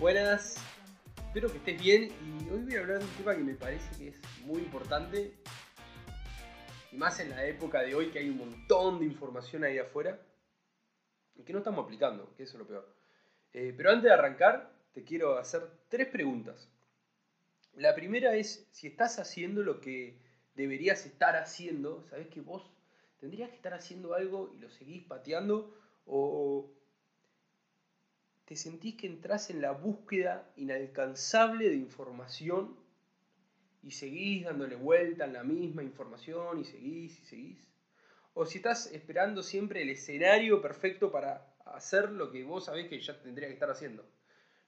Buenas, espero que estés bien y hoy voy a hablar de un tema que me parece que es muy importante y más en la época de hoy que hay un montón de información ahí afuera y que no estamos aplicando, que eso es lo peor. Eh, pero antes de arrancar, te quiero hacer tres preguntas. La primera es si estás haciendo lo que deberías estar haciendo, sabes que vos tendrías que estar haciendo algo y lo seguís pateando o te sentís que entras en la búsqueda inalcanzable de información y seguís dándole vuelta en la misma información y seguís y seguís. O si estás esperando siempre el escenario perfecto para hacer lo que vos sabés que ya tendría que estar haciendo.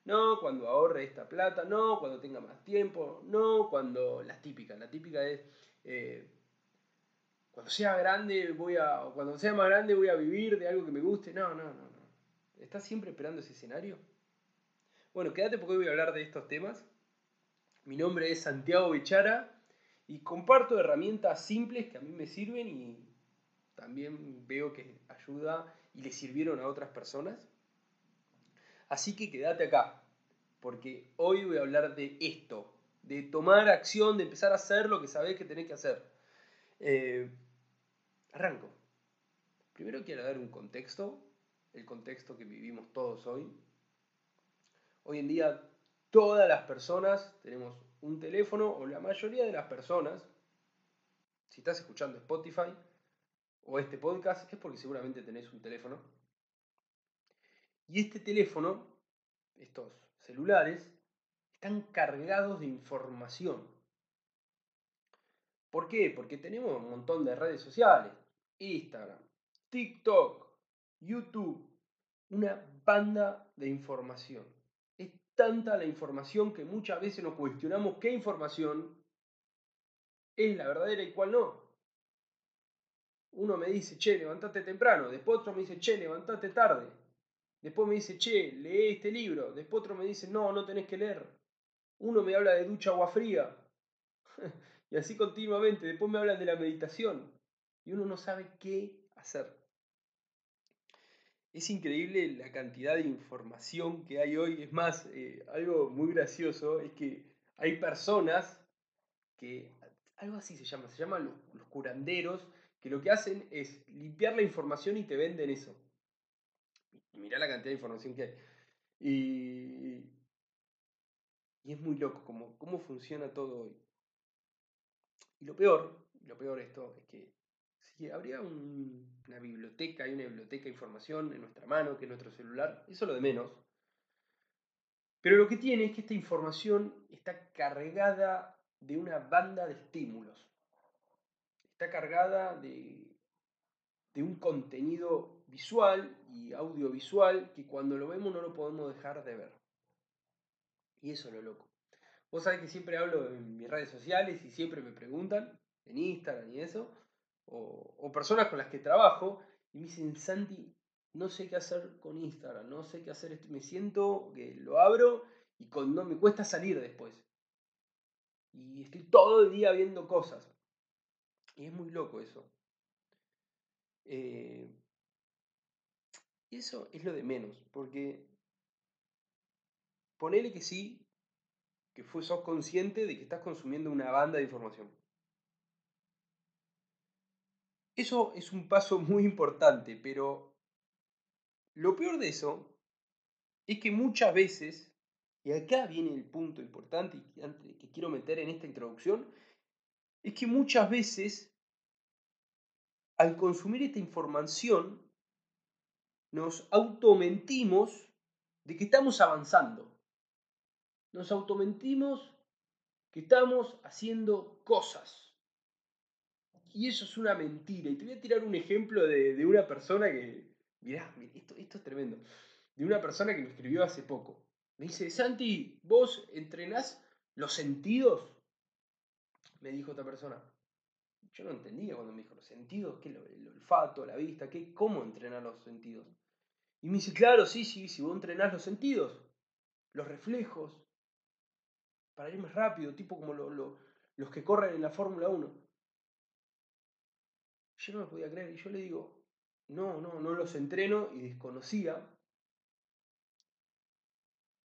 No cuando ahorre esta plata, no cuando tenga más tiempo, no cuando la típica. La típica es eh, cuando sea grande voy a, cuando sea más grande voy a vivir de algo que me guste. No, no, no. ¿Estás siempre esperando ese escenario? Bueno, quédate porque hoy voy a hablar de estos temas. Mi nombre es Santiago Bechara y comparto herramientas simples que a mí me sirven y también veo que ayuda y le sirvieron a otras personas. Así que quédate acá, porque hoy voy a hablar de esto, de tomar acción, de empezar a hacer lo que sabés que tenés que hacer. Eh, arranco. Primero quiero dar un contexto el contexto que vivimos todos hoy. Hoy en día todas las personas tenemos un teléfono, o la mayoría de las personas, si estás escuchando Spotify o este podcast, es porque seguramente tenés un teléfono. Y este teléfono, estos celulares, están cargados de información. ¿Por qué? Porque tenemos un montón de redes sociales. Instagram, TikTok, YouTube, una banda de información. Es tanta la información que muchas veces nos cuestionamos qué información es la verdadera y cuál no. Uno me dice, che, levantate temprano, después otro me dice, che, levantate tarde. Después me dice, che, lee este libro. Después otro me dice, no, no tenés que leer. Uno me habla de ducha agua fría. y así continuamente. Después me hablan de la meditación. Y uno no sabe qué hacer. Es increíble la cantidad de información que hay hoy. Es más, eh, algo muy gracioso es que hay personas que, algo así se llama, se llaman los, curanderos, que lo que hacen es limpiar la información y te venden eso. Y mirá la cantidad de información que hay. Y, y es muy loco cómo, cómo funciona todo hoy. Y lo peor, lo peor esto, es que si habría una biblioteca, hay una biblioteca de información en nuestra mano, que es nuestro celular, eso es lo de menos. Pero lo que tiene es que esta información está cargada de una banda de estímulos. Está cargada de, de un contenido visual y audiovisual que cuando lo vemos no lo podemos dejar de ver. Y eso es lo loco. Vos sabés que siempre hablo en mis redes sociales y siempre me preguntan, en Instagram y eso, o, personas con las que trabajo y me dicen, Santi, no sé qué hacer con Instagram, no sé qué hacer, me siento que lo abro y no me cuesta salir después. Y estoy todo el día viendo cosas. Y es muy loco eso. Eh, eso es lo de menos, porque ponele que sí, que sos consciente de que estás consumiendo una banda de información. Eso es un paso muy importante, pero lo peor de eso es que muchas veces, y acá viene el punto importante que quiero meter en esta introducción, es que muchas veces al consumir esta información nos automentimos de que estamos avanzando. Nos automentimos que estamos haciendo cosas. Y eso es una mentira. Y te voy a tirar un ejemplo de, una persona que, mirá, esto, esto es tremendo, de una persona que me escribió hace poco. Me dice, Santi, ¿vos entrenás los sentidos? Me dijo esta persona. Yo no entendía cuando me dijo los sentidos, ¿qué? El olfato, la vista, ¿qué? ¿Cómo entrenar los sentidos? Y me dice, claro, sí, sí, si vos entrenás los sentidos, los reflejos, para ir más rápido, tipo como los que corren en la Fórmula 1. Yo no me podía creer y yo le digo, no, no, no los entreno y desconocía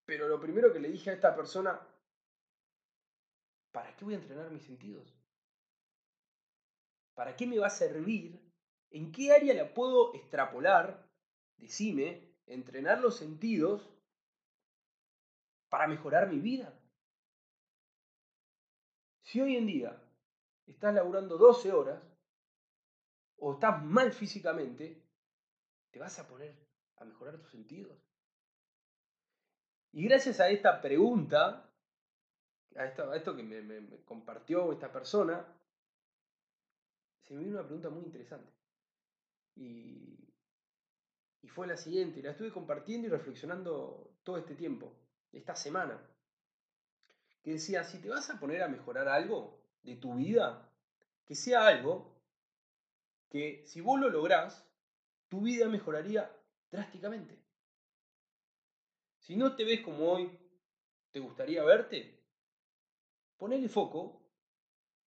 Pero lo primero que le dije a esta persona, ¿para qué voy a entrenar mis sentidos? ¿Para qué me va a servir? ¿En qué área la puedo extrapolar? Decime, entrenar los sentidos para mejorar mi vida. Si hoy en día estás laburando 12 horas o estás mal físicamente, ¿te vas a poner a mejorar tus sentidos? Y gracias a esta pregunta, a esto, que me, compartió esta persona, se me vino una pregunta muy interesante. Y, y fue la siguiente, la estuve compartiendo y reflexionando todo este tiempo, esta semana. Que decía, si te vas a poner a mejorar algo de tu vida, que sea algo que si vos lo lográs, tu vida mejoraría drásticamente. Si no te ves como hoy te gustaría verte, ponele foco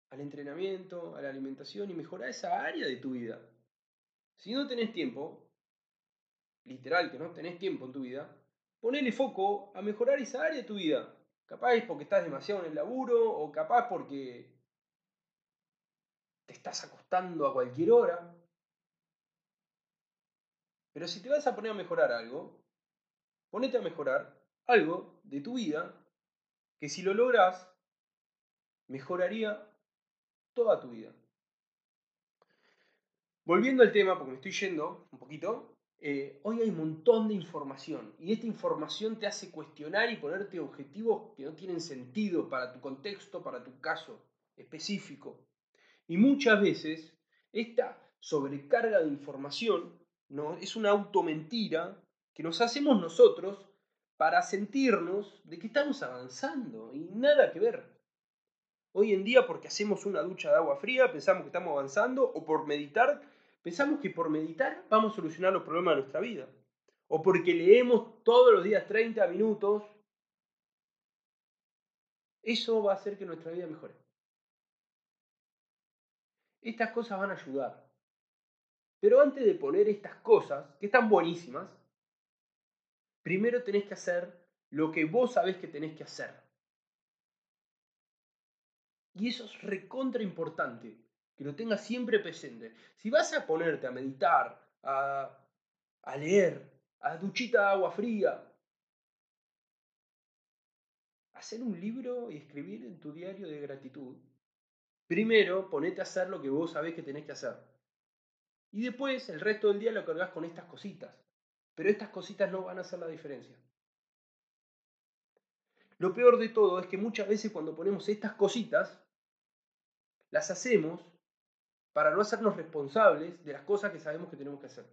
al entrenamiento, a la alimentación y mejora esa área de tu vida. Si no tenés tiempo, literal que no tenés tiempo en tu vida, ponele foco a mejorar esa área de tu vida. Capaz porque estás demasiado en el laburo o capaz porque te estás acostando a cualquier hora. Pero si te vas a poner a mejorar algo, ponete a mejorar algo de tu vida que si lo logras, mejoraría toda tu vida. Volviendo al tema, porque me estoy yendo un poquito, eh, hoy hay un montón de información y esta información te hace cuestionar y ponerte objetivos que no tienen sentido para tu contexto, para tu caso específico. Y muchas veces esta sobrecarga de información ¿no? es una automentira que nos hacemos nosotros para sentirnos de que estamos avanzando y nada que ver. Hoy en día porque hacemos una ducha de agua fría pensamos que estamos avanzando o por meditar pensamos que por meditar vamos a solucionar los problemas de nuestra vida. O porque leemos todos los días 30 minutos, eso va a hacer que nuestra vida mejore. Estas cosas van a ayudar. Pero antes de poner estas cosas, que están buenísimas, primero tenés que hacer lo que vos sabés que tenés que hacer. Y eso es recontra importante, que lo tengas siempre presente. Si vas a ponerte a meditar, a, a leer, a duchita de agua fría, hacer un libro y escribir en tu diario de gratitud, Primero, ponete a hacer lo que vos sabés que tenés que hacer. Y después, el resto del día lo cargas con estas cositas. Pero estas cositas no van a hacer la diferencia. Lo peor de todo es que muchas veces cuando ponemos estas cositas, las hacemos para no hacernos responsables de las cosas que sabemos que tenemos que hacer.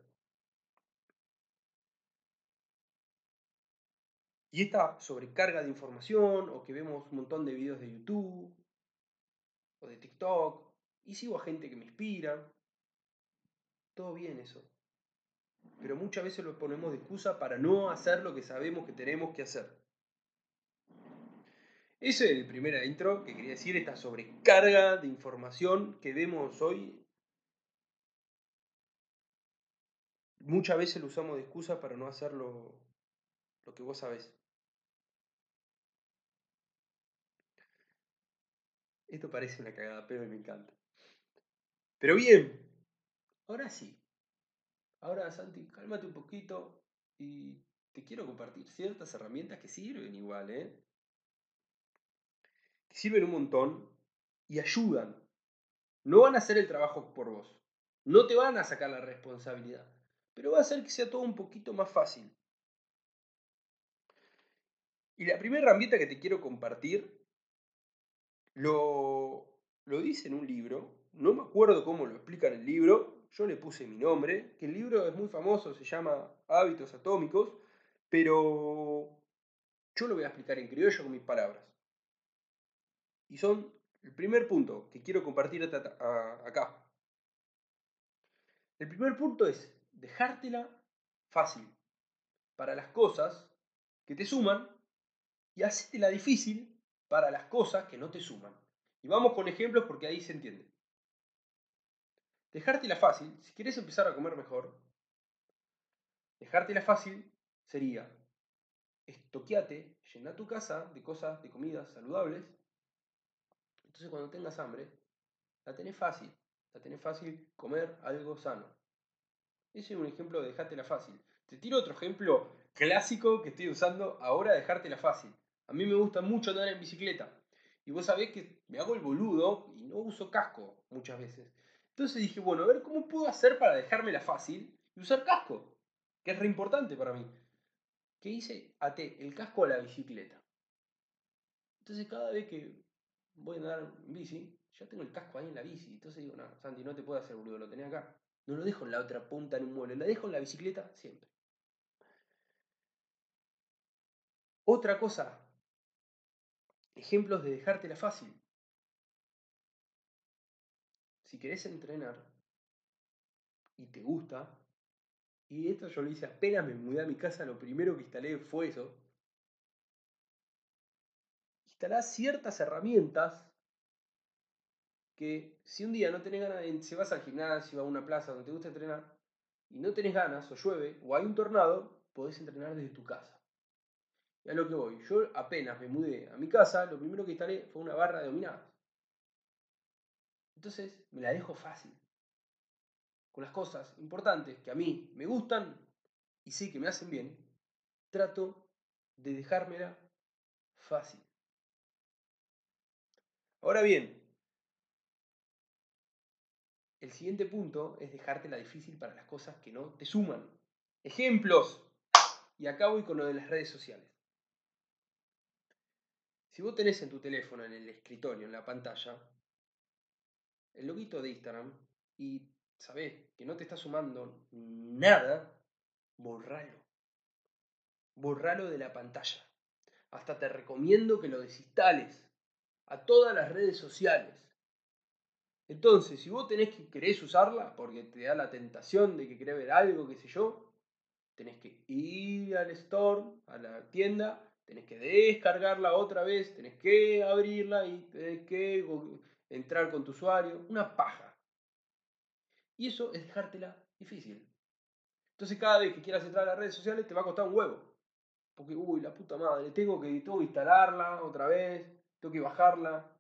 Y esta sobrecarga de información, o que vemos un montón de videos de YouTube, de TikTok, y sigo a gente que me inspira. Todo bien eso. Pero muchas veces lo ponemos de excusa para no hacer lo que sabemos que tenemos que hacer. Ese es el primer intro que quería decir, esta sobrecarga de información que vemos hoy. Muchas veces lo usamos de excusa para no hacer lo, lo que vos sabés. Esto parece una cagada, pero me encanta. Pero bien, ahora sí. Ahora, Santi, cálmate un poquito y te quiero compartir ciertas herramientas que sirven igual, ¿eh? Que sirven un montón y ayudan. No van a hacer el trabajo por vos. No te van a sacar la responsabilidad. Pero va a hacer que sea todo un poquito más fácil. Y la primera herramienta que te quiero compartir lo, lo dice en un libro, no me acuerdo cómo lo explica en el libro, yo le puse mi nombre, que el libro es muy famoso, se llama Hábitos Atómicos, pero yo lo voy a explicar en criollo con mis palabras. Y son el primer punto que quiero compartir acá. El primer punto es dejártela fácil para las cosas que te suman y hacértela difícil para las cosas que no te suman. Y vamos con ejemplos porque ahí se entiende. Dejártela fácil, si quieres empezar a comer mejor, dejártela fácil sería, toqueate, llena tu casa de cosas, de comidas saludables. Entonces cuando tengas hambre, la tenés fácil. La tenés fácil comer algo sano. Ese es un ejemplo de dejártela fácil. Te tiro otro ejemplo clásico que estoy usando ahora, dejártela fácil. A mí me gusta mucho andar en bicicleta. Y vos sabés que me hago el boludo y no uso casco muchas veces. Entonces dije, bueno, a ver cómo puedo hacer para dejármela fácil y usar casco, que es re importante para mí. ¿Qué hice? Até el casco a la bicicleta. Entonces cada vez que voy a andar en bici, ya tengo el casco ahí en la bici. Entonces digo, no, Santi, no te puedo hacer boludo, lo tenés acá. No lo dejo en la otra punta en un mueble, lo dejo en la bicicleta siempre. Otra cosa, ejemplos de dejártela fácil. Si querés entrenar y te gusta, y esto yo lo hice apenas me mudé a mi casa, lo primero que instalé fue eso. Instalás ciertas herramientas que si un día no tenés ganas, de, si vas al gimnasio, a una plaza donde te gusta entrenar, y no tenés ganas, o llueve, o hay un tornado, podés entrenar desde tu casa. Y lo que voy, yo apenas me mudé a mi casa, lo primero que instalé fue una barra de dominadas. Entonces me la dejo fácil. Con las cosas importantes que a mí me gustan y sé que me hacen bien, trato de dejármela fácil. Ahora bien, el siguiente punto es dejártela difícil para las cosas que no te suman. Ejemplos. Y acá voy con lo de las redes sociales. Si vos tenés en tu teléfono, en el escritorio, en la pantalla, el loguito de Instagram y sabés que no te está sumando nada, borralo. Borralo de la pantalla. Hasta te recomiendo que lo desinstales a todas las redes sociales. Entonces, si vos tenés que querés usarla porque te da la tentación de que querés ver algo, qué sé yo, tenés que ir al store, a la tienda, tenés que descargarla otra vez, tenés que abrirla y tenés que entrar con tu usuario. Una paja. Y eso es dejártela difícil. Entonces cada vez que quieras entrar a las redes sociales te va a costar un huevo. Porque, uy, la puta madre, tengo que, tengo instalarla otra vez, tengo que bajarla.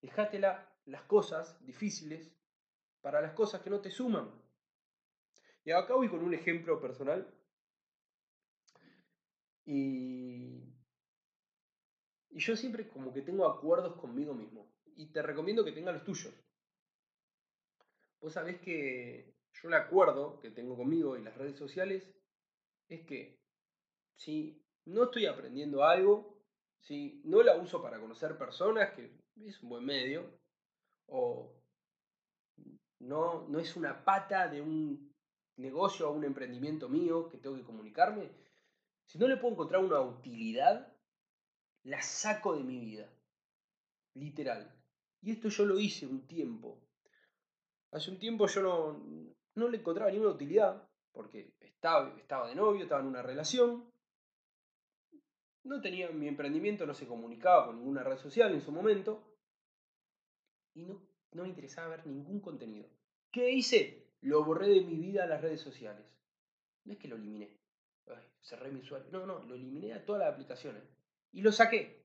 Dejátela las cosas difíciles para las cosas que no te suman. Y acá voy con un ejemplo personal. Y, y yo siempre como que tengo acuerdos conmigo mismo. Y te recomiendo que tengas los tuyos. Vos sabés que yo el acuerdo que tengo conmigo y las redes sociales es que si no estoy aprendiendo algo, si no la uso para conocer personas, que es un buen medio, o no, no es una pata de un negocio o un emprendimiento mío que tengo que comunicarme, si no le puedo encontrar una utilidad, la saco de mi vida. Literal. Y esto yo lo hice un tiempo. Hace un tiempo yo no, no le encontraba ninguna utilidad, porque estaba, estaba de novio, estaba en una relación. No tenía mi emprendimiento, no se comunicaba con ninguna red social en su momento. Y no, no me interesaba ver ningún contenido. ¿Qué hice? Lo borré de mi vida a las redes sociales. No es que lo eliminé. Cerré mi usuario. No, no, lo eliminé a todas las aplicaciones. Y lo saqué.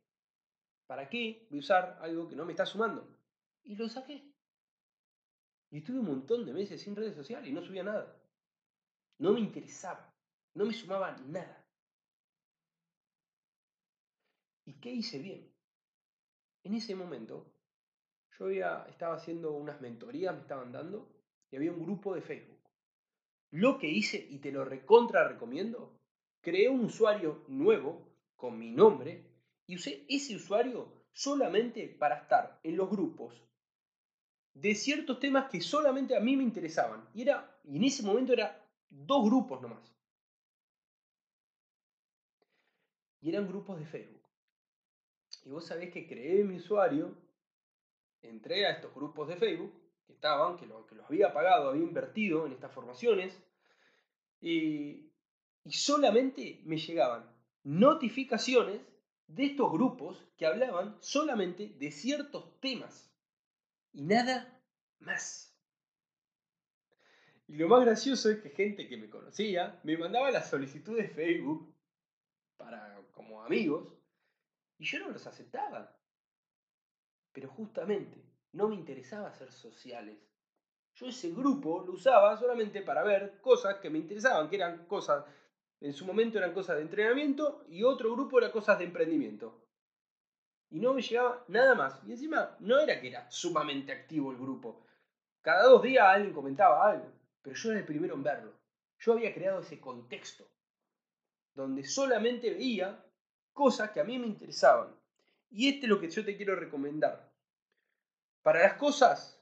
¿Para qué voy a usar algo que no me está sumando? Y lo saqué. Y estuve un montón de meses sin redes sociales y no subía nada. No me interesaba. No me sumaba nada. ¿Y qué hice bien? En ese momento, yo había, estaba haciendo unas mentorías, me estaban dando, y había un grupo de Facebook. Lo que hice, y te lo recontra recomiendo, creé un usuario nuevo con mi nombre y usé ese usuario solamente para estar en los grupos de ciertos temas que solamente a mí me interesaban. Y, era, en ese momento era dos grupos nomás. Y eran grupos de Facebook. Y vos sabés que creé mi usuario, entré a estos grupos de Facebook que estaban, que, que los había pagado, había invertido en estas formaciones, y, y solamente me llegaban notificaciones de estos grupos que hablaban solamente de ciertos temas y nada más. Y lo más gracioso es que gente que me conocía me mandaba la solicitud de Facebook para, como amigos, y yo no los aceptaba. Pero justamente no me interesaba ser sociales. Yo ese grupo lo usaba solamente para ver cosas que me interesaban, que eran cosas, en su momento eran cosas de entrenamiento y otro grupo era cosas de emprendimiento. Y no me llegaba nada más. Y encima no era que era sumamente activo el grupo. Cada dos días alguien comentaba algo, pero yo era el primero en verlo. Yo había creado ese contexto donde solamente veía cosas que a mí me interesaban. Y este es lo que yo te quiero recomendar. Para las cosas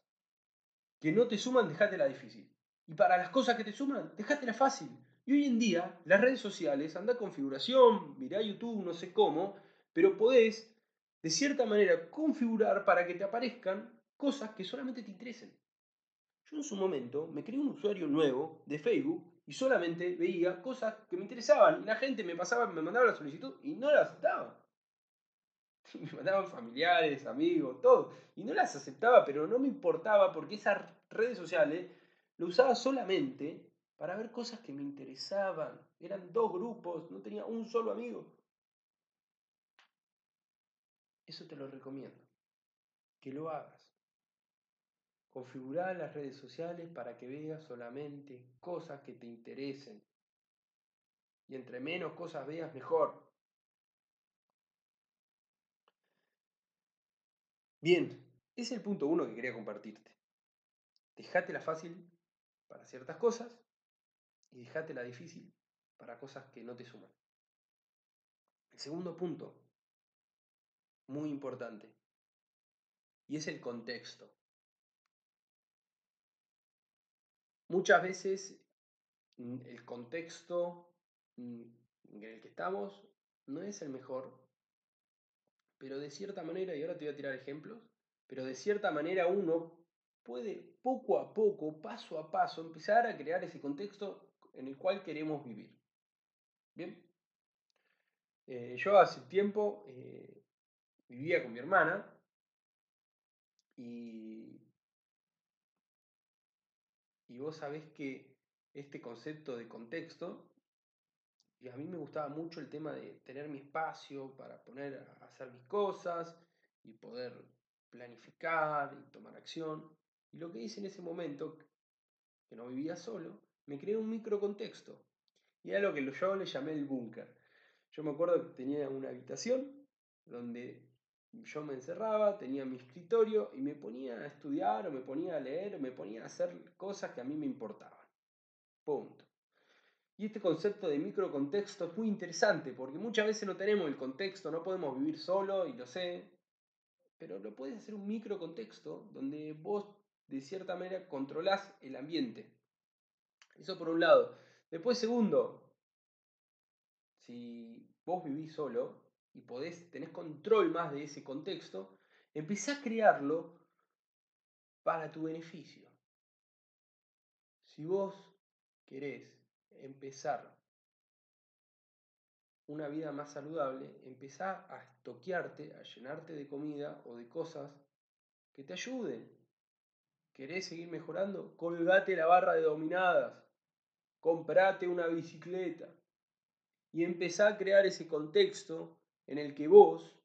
que no te suman, la difícil. Y para las cosas que te suman, la fácil. Y hoy en día, las redes sociales, anda configuración, mirá YouTube, no sé cómo, pero podés, de cierta manera, configurar para que te aparezcan cosas que solamente te interesen. Yo en su momento me creé un usuario nuevo de Facebook y solamente veía cosas que me interesaban y la gente me pasaba, me mandaba la solicitud y no la aceptaba. Me mandaban familiares, amigos, todo. Y no las aceptaba, pero no me importaba porque esas redes sociales lo usaba solamente para ver cosas que me interesaban. Eran dos grupos, no tenía un solo amigo. Eso te lo recomiendo. Que lo hagas. Configurar las redes sociales para que veas solamente cosas que te interesen. Y entre menos cosas veas, mejor. Bien, ese es el punto uno que quería compartirte. Dejate la fácil para ciertas cosas y dejate la difícil para cosas que no te suman. El segundo punto, muy importante, y es el contexto. Muchas veces mm, el contexto mm, en el que estamos no es el mejor, pero de cierta manera, y ahora te voy a tirar ejemplos, pero de cierta manera uno puede poco a poco, paso a paso, empezar a crear ese contexto en el cual queremos vivir. Bien, eh, yo hace tiempo eh, vivía con mi hermana y y vos sabés que este concepto de contexto, y a mí me gustaba mucho el tema de tener mi espacio para poner a hacer mis cosas y poder planificar y tomar acción. Y lo que hice en ese momento, que no vivía solo, me creé un microcontexto. Y era lo que yo le llamé el búnker. Yo me acuerdo que tenía una habitación donde yo me encerraba, tenía mi escritorio y me ponía a estudiar o me ponía a leer o me ponía a hacer cosas que a mí me importaban. Punto. Y este concepto de microcontexto es muy interesante porque muchas veces no tenemos el contexto, no podemos vivir solo y lo sé, pero lo puedes hacer un microcontexto donde vos de cierta manera controlás el ambiente. Eso por un lado. Después, segundo, si vos vivís solo, y podés, tenés control más de ese contexto, empezá a crearlo para tu beneficio. Si vos querés empezar una vida más saludable, empezá a estoquearte, a llenarte de comida o de cosas que te ayuden. ¿Querés seguir mejorando? Colgate la barra de dominadas. Comprate una bicicleta. Y empezá a crear ese contexto en el que vos,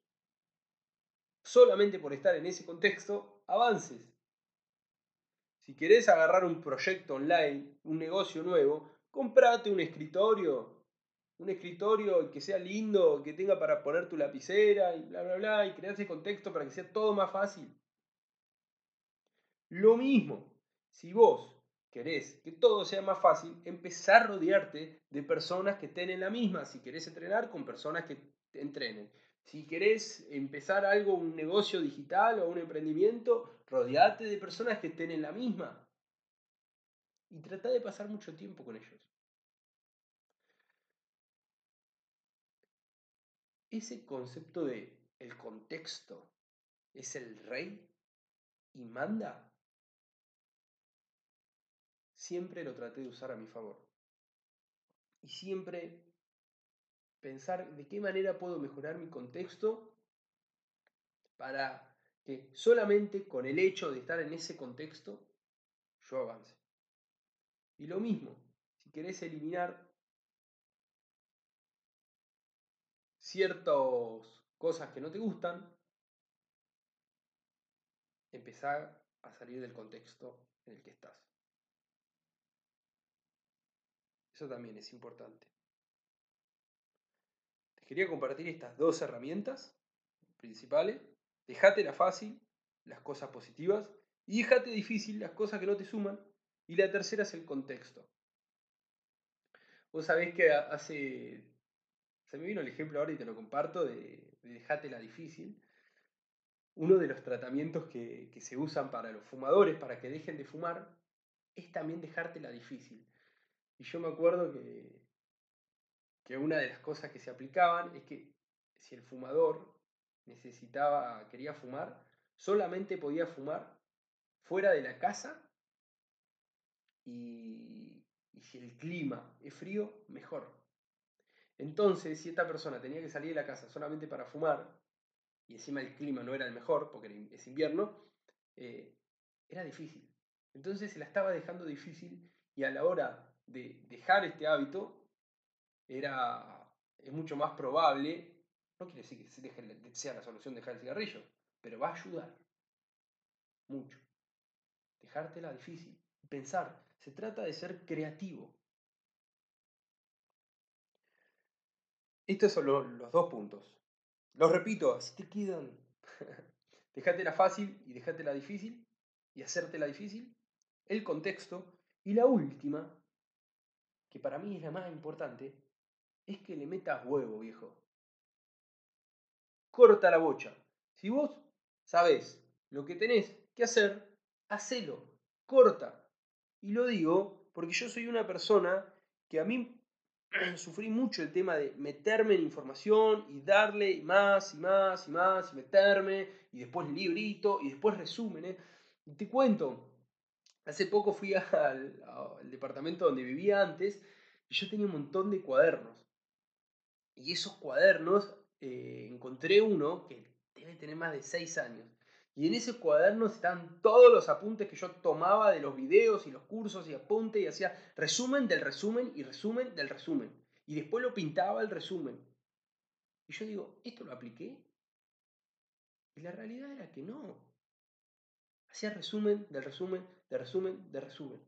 solamente por estar en ese contexto, avances. Si querés agarrar un proyecto online, un negocio nuevo, comprate un escritorio, un escritorio que sea lindo, que tenga para poner tu lapicera y bla, bla, bla, y crear ese contexto para que sea todo más fácil. Lo mismo, si vos querés que todo sea más fácil, empezar a rodearte de personas que estén en la misma. Si querés entrenar, con personas que entrenen. Si querés empezar algo, un negocio digital o un emprendimiento, rodeate de personas que estén en la misma. Y trata de pasar mucho tiempo con ellos. Ese concepto de el contexto es el rey y manda, siempre lo traté de usar a mi favor. Y siempre pensar de qué manera puedo mejorar mi contexto para que solamente con el hecho de estar en ese contexto yo avance. Y lo mismo, si querés eliminar ciertas cosas que no te gustan, empezar a salir del contexto en el que estás. Eso también es importante. Te quería compartir estas dos herramientas principales. Dejate la fácil, las cosas positivas, y déjate difícil, las cosas que no te suman. Y la tercera es el contexto. Vos sabés que hace. Se me vino el ejemplo ahora y te lo comparto de, de la difícil. Uno de los tratamientos que, que, se usan para los fumadores, para que dejen de fumar, es también dejártela difícil. Y yo me acuerdo que, que una de las cosas que se aplicaban es que si el fumador necesitaba, quería fumar, solamente podía fumar fuera de la casa y, si el clima es frío, mejor. Entonces, si esta persona tenía que salir de la casa solamente para fumar, y encima el clima no era el mejor, porque es invierno, eh, era difícil. Entonces se la estaba dejando difícil y a la hora de dejar este hábito, era, es mucho más probable, no quiere decir que sea la solución dejar el cigarrillo, pero va a ayudar mucho. Dejártela difícil. Pensar, se trata de ser creativo. Estos son los, dos puntos. Los repito, así te quedan. dejátela fácil y dejátela difícil y hacértela difícil. El contexto. Y la última, que para mí es la más importante, es que le metas huevo, viejo. Corta la bocha. Si vos sabés lo que tenés que hacer, hacelo, corta. Y lo digo porque yo soy una persona que a mí sufrí mucho el tema de meterme en información y darle más y más y más y meterme y después librito y después resúmenes. Y te cuento, hace poco fui al, departamento donde vivía antes y yo tenía un montón de cuadernos. Y esos cuadernos eh, encontré uno que debe tener más de 6 años. Y en ese cuaderno están todos los apuntes que yo tomaba de los videos y los cursos y apuntes y hacía resumen del resumen y resumen del resumen. Y después lo pintaba el resumen. Y yo digo, ¿esto lo apliqué? Y la realidad era que no. Hacía resumen del resumen, del resumen, del resumen.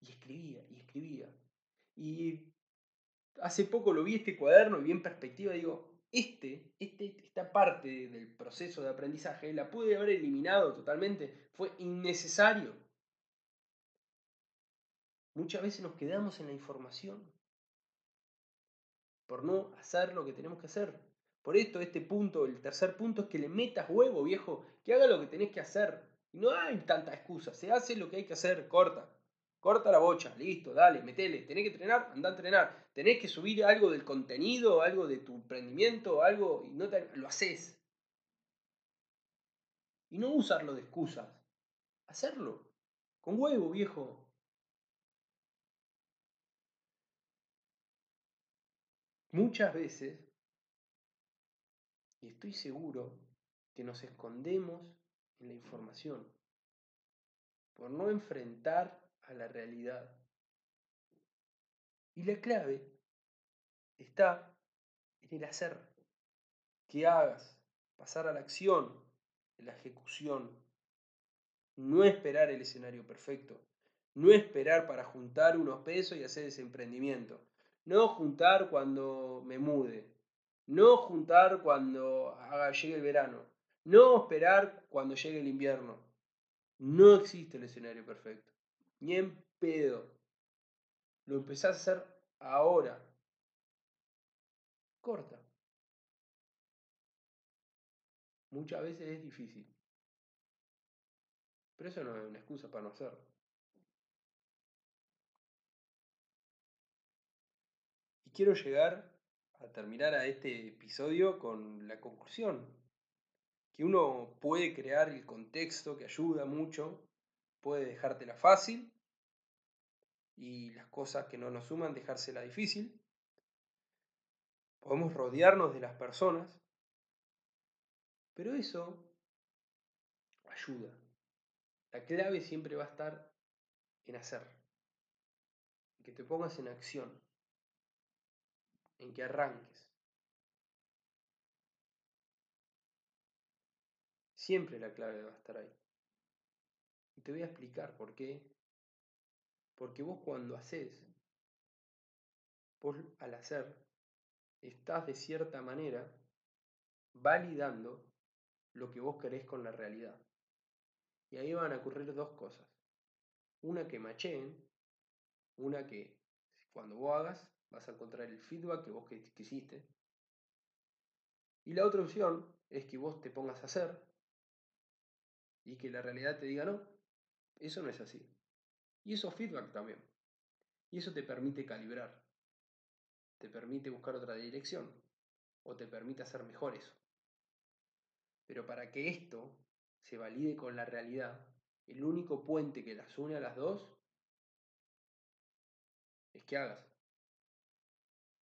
Y escribía, y escribía. Y hace poco lo vi este cuaderno y vi en perspectiva, digo, este, este, esta parte del proceso de aprendizaje la pude haber eliminado totalmente. Fue innecesario. Muchas veces nos quedamos en la información por no hacer lo que tenemos que hacer. Por esto, este punto, el tercer punto, es que le metas huevo, viejo, que haga lo que tenés que hacer. Y no hay tanta excusa, se hace lo que hay que hacer, corta. Corta la bocha, listo, dale, metele. Tenés que entrenar, anda a entrenar. Tenés que subir algo del contenido, algo de tu emprendimiento, algo, y no te, lo haces. Y no usarlo de excusas. Hacerlo. Con huevo, viejo. Muchas veces, y estoy seguro, que nos escondemos en la información por no enfrentar a la realidad. Y la clave está en el hacer, que hagas, pasar a la acción, la ejecución. No esperar el escenario perfecto, no esperar para juntar unos pesos y hacer ese emprendimiento. No juntar cuando me mude, no juntar cuando llegue el verano, no esperar cuando llegue el invierno. No existe el escenario perfecto. Ni en pedo. Lo empezás a hacer ahora. Corta. Muchas veces es difícil. Pero eso no es una excusa para no hacerlo. Y quiero llegar a terminar a este episodio con la conclusión. Que uno puede crear el contexto que ayuda mucho, puede dejártela fácil y las cosas que no nos suman dejársela difícil. Podemos rodearnos de las personas, pero eso ayuda. La clave siempre va a estar en hacer, que te pongas en acción, en que arranques. Siempre la clave va a estar ahí. Y te voy a explicar por qué. Porque vos cuando haces, vos al hacer, estás de cierta manera validando lo que vos querés con la realidad. Y ahí van a ocurrir dos cosas. Una que macheen, una que cuando vos hagas vas a encontrar el feedback que vos quisiste. Y la otra opción es que vos te pongas a hacer y que la realidad te diga no, eso no es así. Y eso feedback también. Y eso te permite calibrar, te permite buscar otra dirección o te permite hacer mejor eso. Pero para que esto se valide con la realidad, el único puente que las une a las dos es que hagas.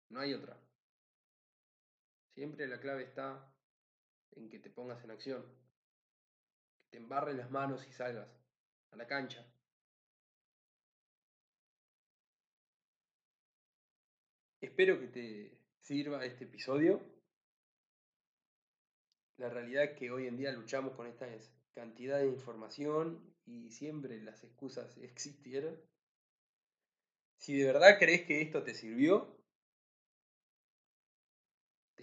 No hay otra. Siempre la clave está en que te pongas en acción, que te embarren las manos y salgas a la cancha. Espero que te sirva este episodio. La realidad es que hoy en día luchamos con esta cantidad de información y siempre las excusas existieron. Si de verdad crees que esto te sirvió,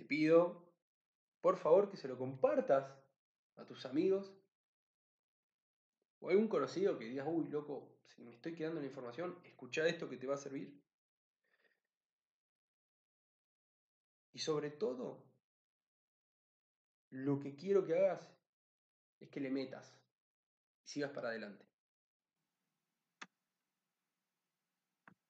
pido, por favor, que se lo compartas a tus amigos o algún conocido que digas, uy, loco, si me estoy quedando la información, escucha esto que te va a servir. Y sobre todo, lo que quiero que hagas es que le metas y sigas para adelante.